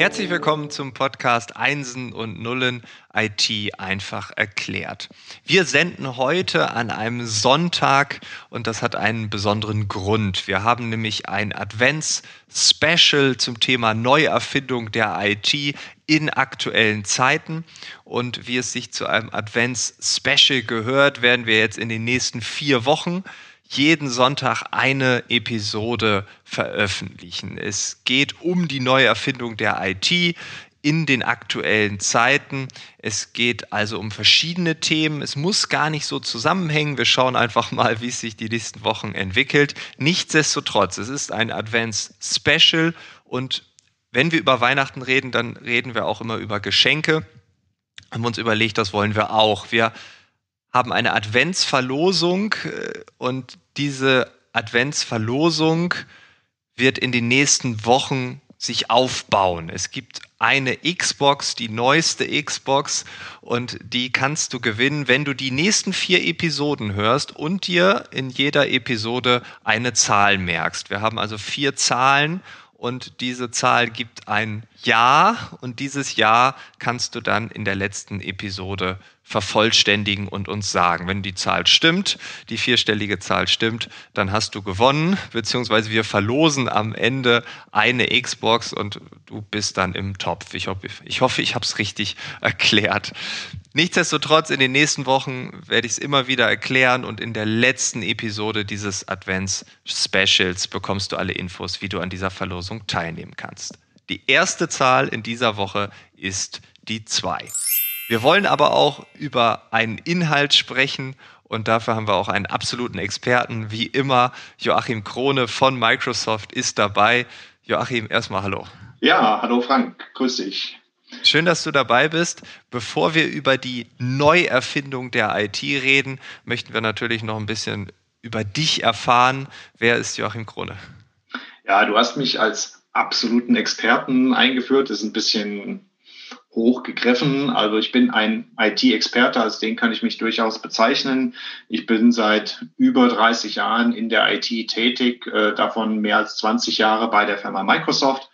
Herzlich willkommen zum Podcast Einsen und Nullen IT einfach erklärt. Wir senden heute an einem Sonntag und das hat einen besonderen Grund. Wir haben nämlich ein Advents-Special zum Thema Neuerfindung der IT in aktuellen Zeiten. Und wie es sich zu einem Advents-Special gehört, werden wir jetzt in den nächsten vier Wochen jeden Sonntag eine Episode veröffentlichen. Es geht um die Neuerfindung der IT in den aktuellen Zeiten. Es geht also um verschiedene Themen. Es muss gar nicht so zusammenhängen. Wir schauen einfach mal, wie es sich die nächsten Wochen entwickelt. Nichtsdestotrotz, es ist ein Advents-Special und wenn wir über Weihnachten reden, dann reden wir auch immer über Geschenke. Haben wir uns überlegt, das wollen wir auch. Wir haben eine Adventsverlosung äh, und diese Adventsverlosung wird in den nächsten Wochen sich aufbauen. Es gibt eine Xbox, die neueste Xbox, und die kannst du gewinnen, wenn du die nächsten vier Episoden hörst und dir in jeder Episode eine Zahl merkst. Wir haben also vier Zahlen und diese Zahl gibt ein Jahr und dieses Jahr kannst du dann in der letzten Episode vervollständigen und uns sagen. Wenn die Zahl stimmt, die vierstellige Zahl stimmt, dann hast du gewonnen, beziehungsweise wir verlosen am Ende eine Xbox und du bist dann im Topf. Ich hoffe, ich, hoffe, ich habe es richtig erklärt. Nichtsdestotrotz, in den nächsten Wochen werde ich es immer wieder erklären und in der letzten Episode dieses Advents-Specials bekommst du alle Infos, wie du an dieser Verlosung teilnehmen kannst. Die erste Zahl in dieser Woche ist die 2. Wir wollen aber auch über einen Inhalt sprechen und dafür haben wir auch einen absoluten Experten. Wie immer, Joachim Krone von Microsoft ist dabei. Joachim, erstmal hallo. Ja, hallo Frank, grüß dich. Schön, dass du dabei bist. Bevor wir über die Neuerfindung der IT reden, möchten wir natürlich noch ein bisschen über dich erfahren. Wer ist Joachim Krone? Ja, du hast mich als absoluten Experten eingeführt. Das ist ein bisschen hochgegriffen. Also ich bin ein IT-Experte, als den kann ich mich durchaus bezeichnen. Ich bin seit über 30 Jahren in der IT tätig, äh, davon mehr als 20 Jahre bei der Firma Microsoft.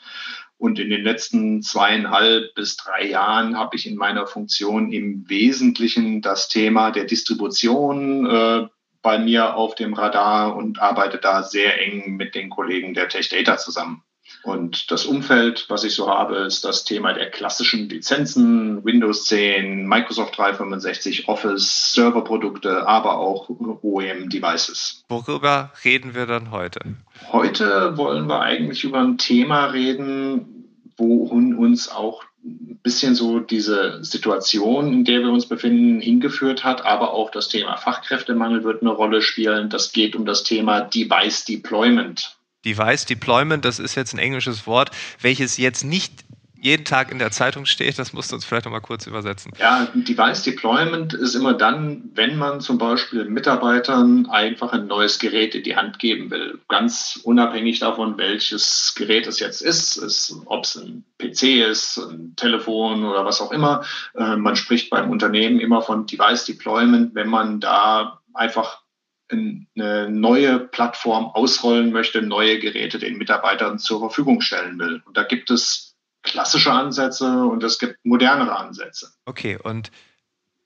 Und in den letzten zweieinhalb bis drei Jahren habe ich in meiner Funktion im Wesentlichen das Thema der Distribution äh, bei mir auf dem Radar und arbeite da sehr eng mit den Kollegen der Tech Data zusammen. Und das Umfeld, was ich so habe, ist das Thema der klassischen Lizenzen, Windows 10, Microsoft 365, Office, Serverprodukte, aber auch OEM-Devices. Worüber reden wir dann heute? Heute wollen wir eigentlich über ein Thema reden, wohin uns auch ein bisschen so diese Situation, in der wir uns befinden, hingeführt hat, aber auch das Thema Fachkräftemangel wird eine Rolle spielen. Das geht um das Thema Device Deployment. Device Deployment, das ist jetzt ein englisches Wort, welches jetzt nicht jeden Tag in der Zeitung steht. Das musst du uns vielleicht noch mal kurz übersetzen. Ja, Device Deployment ist immer dann, wenn man zum Beispiel Mitarbeitern einfach ein neues Gerät in die Hand geben will. Ganz unabhängig davon, welches Gerät es jetzt ist, ist ob es ein PC ist, ein Telefon oder was auch immer. Äh, man spricht beim Unternehmen immer von Device Deployment, wenn man da einfach eine neue Plattform ausrollen möchte, neue Geräte den Mitarbeitern zur Verfügung stellen will. Und da gibt es klassische Ansätze und es gibt modernere Ansätze. Okay, und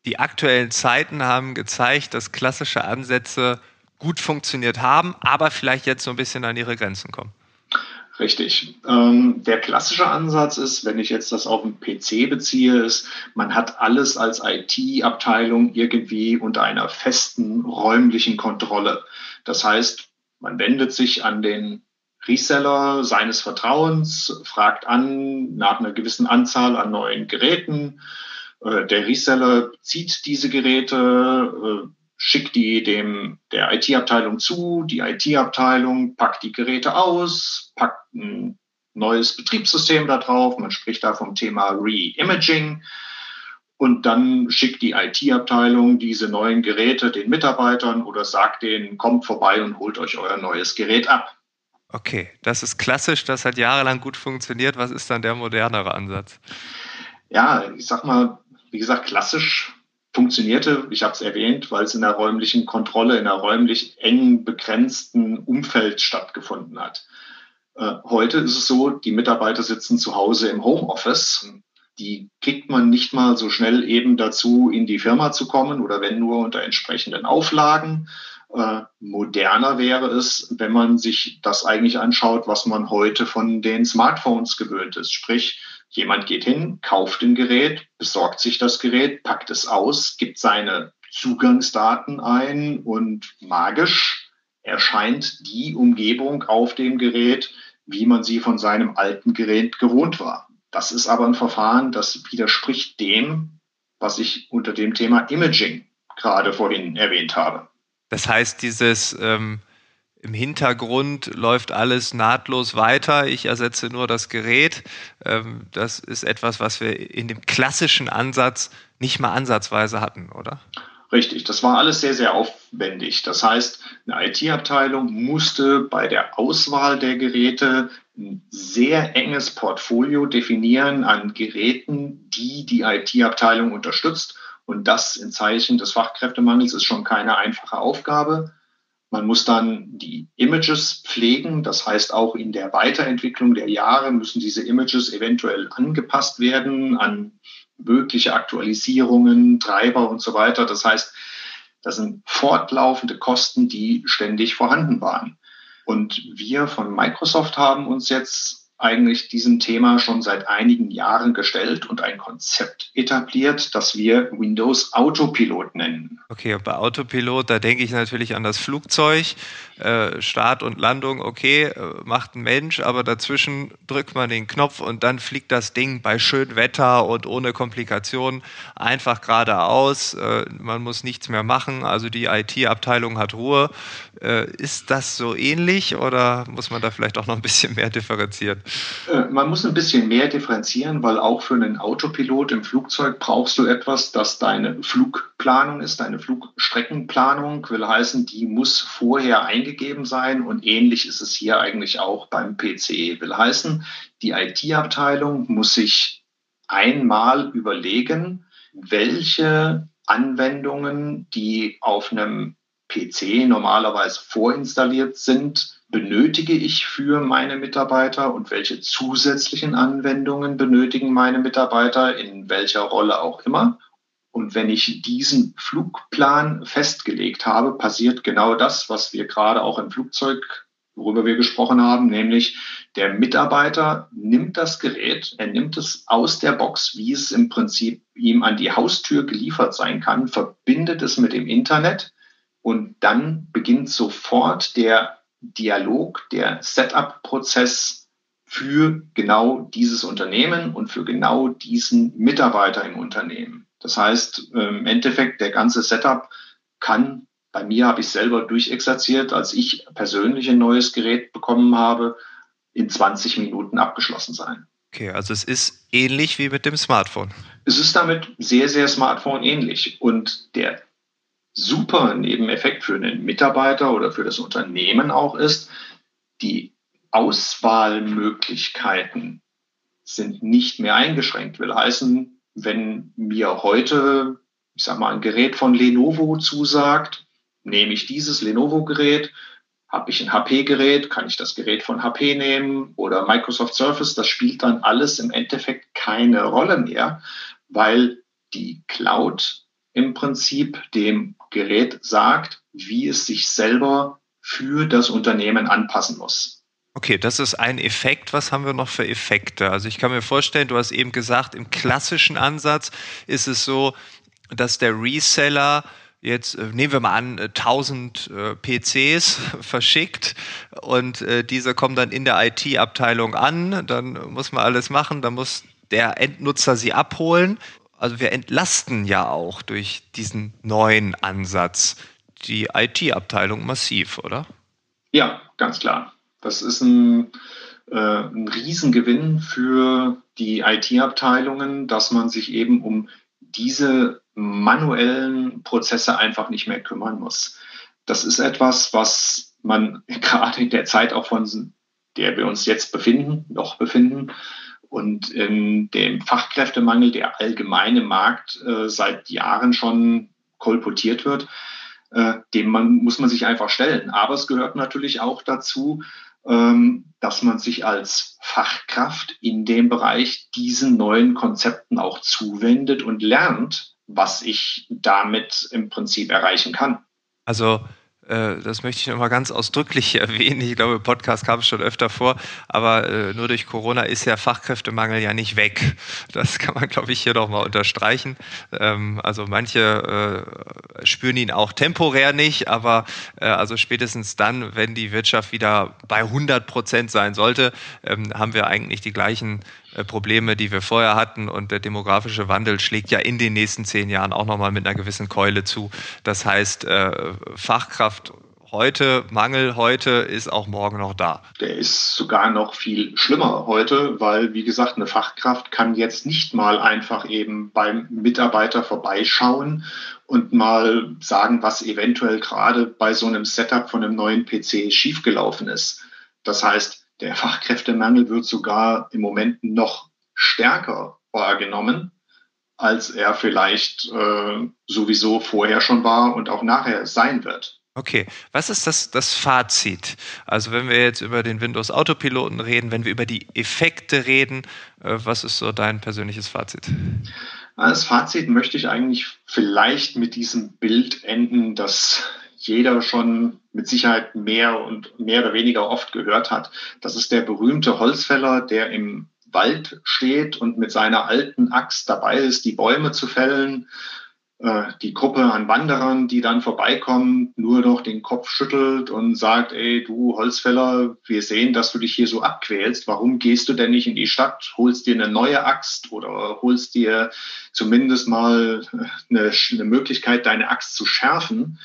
die aktuellen Zeiten haben gezeigt, dass klassische Ansätze gut funktioniert haben, aber vielleicht jetzt so ein bisschen an ihre Grenzen kommen. Richtig. Ähm, der klassische Ansatz ist, wenn ich jetzt das auf den PC beziehe, ist, man hat alles als IT-Abteilung irgendwie unter einer festen räumlichen Kontrolle. Das heißt, man wendet sich an den Reseller seines Vertrauens, fragt an nach einer gewissen Anzahl an neuen Geräten. Äh, der Reseller zieht diese Geräte, äh, schickt die dem der IT-Abteilung zu, die IT-Abteilung packt die Geräte aus, packt ein neues Betriebssystem da drauf, man spricht da vom Thema Re-Imaging und dann schickt die IT-Abteilung diese neuen Geräte den Mitarbeitern oder sagt denen, kommt vorbei und holt euch euer neues Gerät ab. Okay, das ist klassisch, das hat jahrelang gut funktioniert. Was ist dann der modernere Ansatz? Ja, ich sag mal, wie gesagt, klassisch funktionierte, ich habe es erwähnt, weil es in der räumlichen Kontrolle, in einer räumlich eng begrenzten Umfeld stattgefunden hat. Äh, heute ist es so, die Mitarbeiter sitzen zu Hause im Homeoffice. Die kriegt man nicht mal so schnell eben dazu, in die Firma zu kommen oder wenn nur unter entsprechenden Auflagen. Äh, moderner wäre es, wenn man sich das eigentlich anschaut, was man heute von den Smartphones gewöhnt ist. Sprich, jemand geht hin, kauft ein Gerät, besorgt sich das Gerät, packt es aus, gibt seine Zugangsdaten ein und magisch erscheint die Umgebung auf dem Gerät, wie man sie von seinem alten Gerät gewohnt war. Das ist aber ein Verfahren, das widerspricht dem, was ich unter dem Thema Imaging gerade vorhin erwähnt habe. Das heißt, dieses ähm, im Hintergrund läuft alles nahtlos weiter. Ich ersetze nur das Gerät. Ähm, das ist etwas, was wir in dem klassischen Ansatz nicht mal ansatzweise hatten, oder? Richtig, das war alles sehr, sehr aufwendig. Das heißt, eine IT-Abteilung musste bei der Auswahl der Geräte ein sehr enges Portfolio definieren an Geräten, die die IT-Abteilung unterstützt und das in Zeichen des Fachkräftemangels ist schon keine einfache Aufgabe. Man muss dann die Images pflegen. Das heißt, auch in der Weiterentwicklung der Jahre müssen diese Images eventuell angepasst werden an mögliche Aktualisierungen, Treiber und so weiter. Das heißt, das sind fortlaufende Kosten, die ständig vorhanden waren. Und wir von Microsoft haben uns jetzt eigentlich diesem Thema schon seit einigen Jahren gestellt und ein Konzept etabliert, das wir Windows Autopilot nennen. Okay, bei Autopilot, da denke ich natürlich an das Flugzeug. Äh, Start und Landung, okay, äh, macht ein Mensch, aber dazwischen drückt man den Knopf und dann fliegt das Ding bei schönem Wetter und ohne Komplikationen einfach geradeaus. Äh, man muss nichts mehr machen, also die IT-Abteilung hat Ruhe. Äh, ist das so ähnlich oder muss man da vielleicht auch noch ein bisschen mehr differenzieren? Äh, man muss ein bisschen mehr differenzieren, weil auch für einen Autopilot im Flugzeug brauchst du etwas, das deine Flugplanung ist, deine Flugstreckenplanung, will heißen, die muss vorher eingegeben sein und ähnlich ist es hier eigentlich auch beim PC, will heißen, die IT-Abteilung muss sich einmal überlegen, welche Anwendungen, die auf einem PC normalerweise vorinstalliert sind, benötige ich für meine Mitarbeiter und welche zusätzlichen Anwendungen benötigen meine Mitarbeiter in welcher Rolle auch immer. Und wenn ich diesen Flugplan festgelegt habe, passiert genau das, was wir gerade auch im Flugzeug, worüber wir gesprochen haben, nämlich der Mitarbeiter nimmt das Gerät, er nimmt es aus der Box, wie es im Prinzip ihm an die Haustür geliefert sein kann, verbindet es mit dem Internet und dann beginnt sofort der Dialog, der Setup-Prozess für genau dieses Unternehmen und für genau diesen Mitarbeiter im Unternehmen. Das heißt, im Endeffekt, der ganze Setup kann, bei mir habe ich selber durchexerziert, als ich persönlich ein neues Gerät bekommen habe, in 20 Minuten abgeschlossen sein. Okay, also es ist ähnlich wie mit dem Smartphone. Es ist damit sehr, sehr Smartphone ähnlich. Und der super Nebeneffekt für einen Mitarbeiter oder für das Unternehmen auch ist, die Auswahlmöglichkeiten sind nicht mehr eingeschränkt. Will heißen, wenn mir heute, ich sag mal, ein Gerät von Lenovo zusagt, nehme ich dieses Lenovo-Gerät, habe ich ein HP-Gerät, kann ich das Gerät von HP nehmen oder Microsoft Surface, das spielt dann alles im Endeffekt keine Rolle mehr, weil die Cloud im Prinzip dem Gerät sagt, wie es sich selber für das Unternehmen anpassen muss. Okay, das ist ein Effekt. Was haben wir noch für Effekte? Also ich kann mir vorstellen, du hast eben gesagt, im klassischen Ansatz ist es so, dass der Reseller jetzt äh, nehmen wir mal an 1000 äh, PCs verschickt und äh, diese kommen dann in der IT-Abteilung an, dann muss man alles machen, dann muss der Endnutzer sie abholen, also wir entlasten ja auch durch diesen neuen Ansatz die IT-Abteilung massiv, oder? Ja, ganz klar. Das ist ein, äh, ein Riesengewinn für die IT-Abteilungen, dass man sich eben um diese manuellen Prozesse einfach nicht mehr kümmern muss. Das ist etwas, was man gerade in der Zeit auch von der wir uns jetzt befinden, noch befinden, Und in dem Fachkräftemangel, der allgemeine Markt äh, seit Jahren schon kolportiert wird, äh, dem man, muss man sich einfach stellen. Aber es gehört natürlich auch dazu, ähm, dass man sich als Fachkraft in dem Bereich diesen neuen Konzepten auch zuwendet und lernt, was ich damit im Prinzip erreichen kann. Also das möchte ich nochmal ganz ausdrücklich erwähnen. Ich glaube, im Podcast kam es schon öfter vor, aber äh, nur durch Corona ist ja Fachkräftemangel ja nicht weg. Das kann man, glaube ich, hier nochmal unterstreichen. Ähm, also manche äh, spüren ihn auch temporär nicht, aber also spätestens dann, wenn die Wirtschaft wieder bei 100 Prozent sein sollte, ähm, haben wir eigentlich die gleichen Probleme, die wir vorher hatten. Und der demografische Wandel schlägt ja in den nächsten zehn Jahren auch nochmal mit einer gewissen Keule zu. Das heißt, Fachkraft Fachkraft heute, Mangel heute ist auch morgen noch da. Der ist sogar noch viel schlimmer heute, weil, wie gesagt, eine Fachkraft kann jetzt nicht mal einfach eben beim Mitarbeiter vorbeischauen und mal sagen, was eventuell gerade bei so einem Setup von einem neuen PC schiefgelaufen ist. Das heißt, der Fachkräftemangel wird sogar im Moment noch stärker wahrgenommen, als er vielleicht äh, sowieso vorher schon war und auch nachher sein wird. Okay, was ist das, das Fazit? Also wenn wir jetzt über den Windows Autopiloten reden, wenn wir über die Effekte reden, äh, was ist so dein persönliches Fazit? Als Fazit möchte ich eigentlich vielleicht mit diesem Bild enden, das jeder schon mit Sicherheit mehr und mehr oder weniger oft gehört hat. Das ist der berühmte Holzfäller, der im Wald steht und mit seiner alten Axt dabei ist, die Bäume zu fällen äh, die Gruppe an Wanderern, die dann vorbeikommen, nur noch den Kopf schüttelt und sagt, ey, du Holzfäller, wir sehen, dass du dich hier so abquälst. Warum gehst du denn nicht in die Stadt, holst dir eine neue Axt oder holst dir zumindest mal eine, eine Möglichkeit, deine Axt zu schärfen?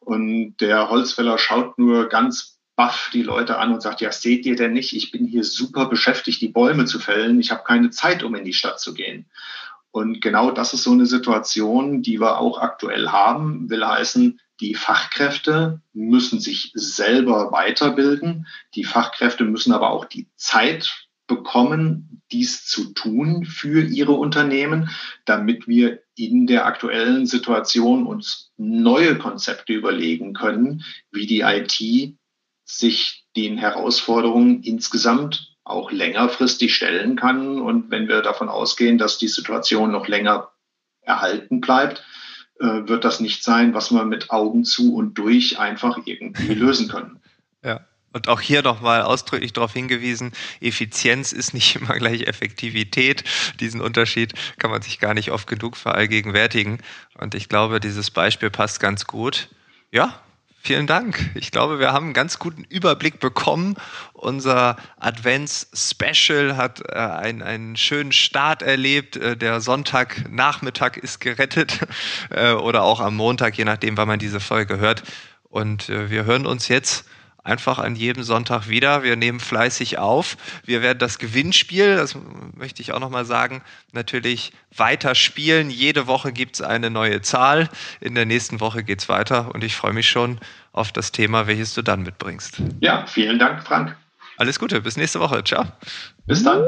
Und der Holzfäller schaut nur ganz baff die Leute an und sagt, ja, seht ihr denn nicht, ich bin hier super beschäftigt, die Bäume zu fällen. Ich habe keine Zeit, um in die Stadt zu gehen. Und genau das ist so eine Situation, die wir auch aktuell haben, will heißen, die Fachkräfte müssen sich selber weiterbilden. Die Fachkräfte müssen aber auch die Zeit bekommen, dies zu tun für ihre Unternehmen, damit wir in der aktuellen Situation uns neue Konzepte überlegen können, wie die IT sich den Herausforderungen insgesamt auch längerfristig stellen kann. Und wenn wir davon ausgehen, dass die Situation noch länger erhalten bleibt, äh, wird das nicht sein, was wir mit Augen zu und durch einfach irgendwie lösen können. Und auch hier nochmal ausdrücklich darauf hingewiesen, Effizienz ist nicht immer gleich Effektivität. Diesen Unterschied kann man sich gar nicht oft genug verallgegenwärtigen. Und ich glaube, dieses Beispiel passt ganz gut. Ja, Vielen Dank. Ich glaube, wir haben einen ganz guten Überblick bekommen. Unser Advents-Special hat äh, einen, einen schönen Start erlebt. Äh, der Sonntagnachmittag ist gerettet äh, oder auch am Montag, je nachdem, wann man diese Folge hört. Und äh, wir hören uns jetzt einfach an jedem Sonntag wieder. Wir nehmen fleißig auf. Wir werden das Gewinnspiel, das möchte ich auch nochmal sagen, natürlich weiter spielen. Jede Woche gibt es eine neue Zahl. In der nächsten Woche geht es weiter und ich freue mich schon auf das Thema, welches du dann mitbringst. Ja, vielen Dank, Frank. Alles Gute, bis nächste Woche. Ciao. Bis dann.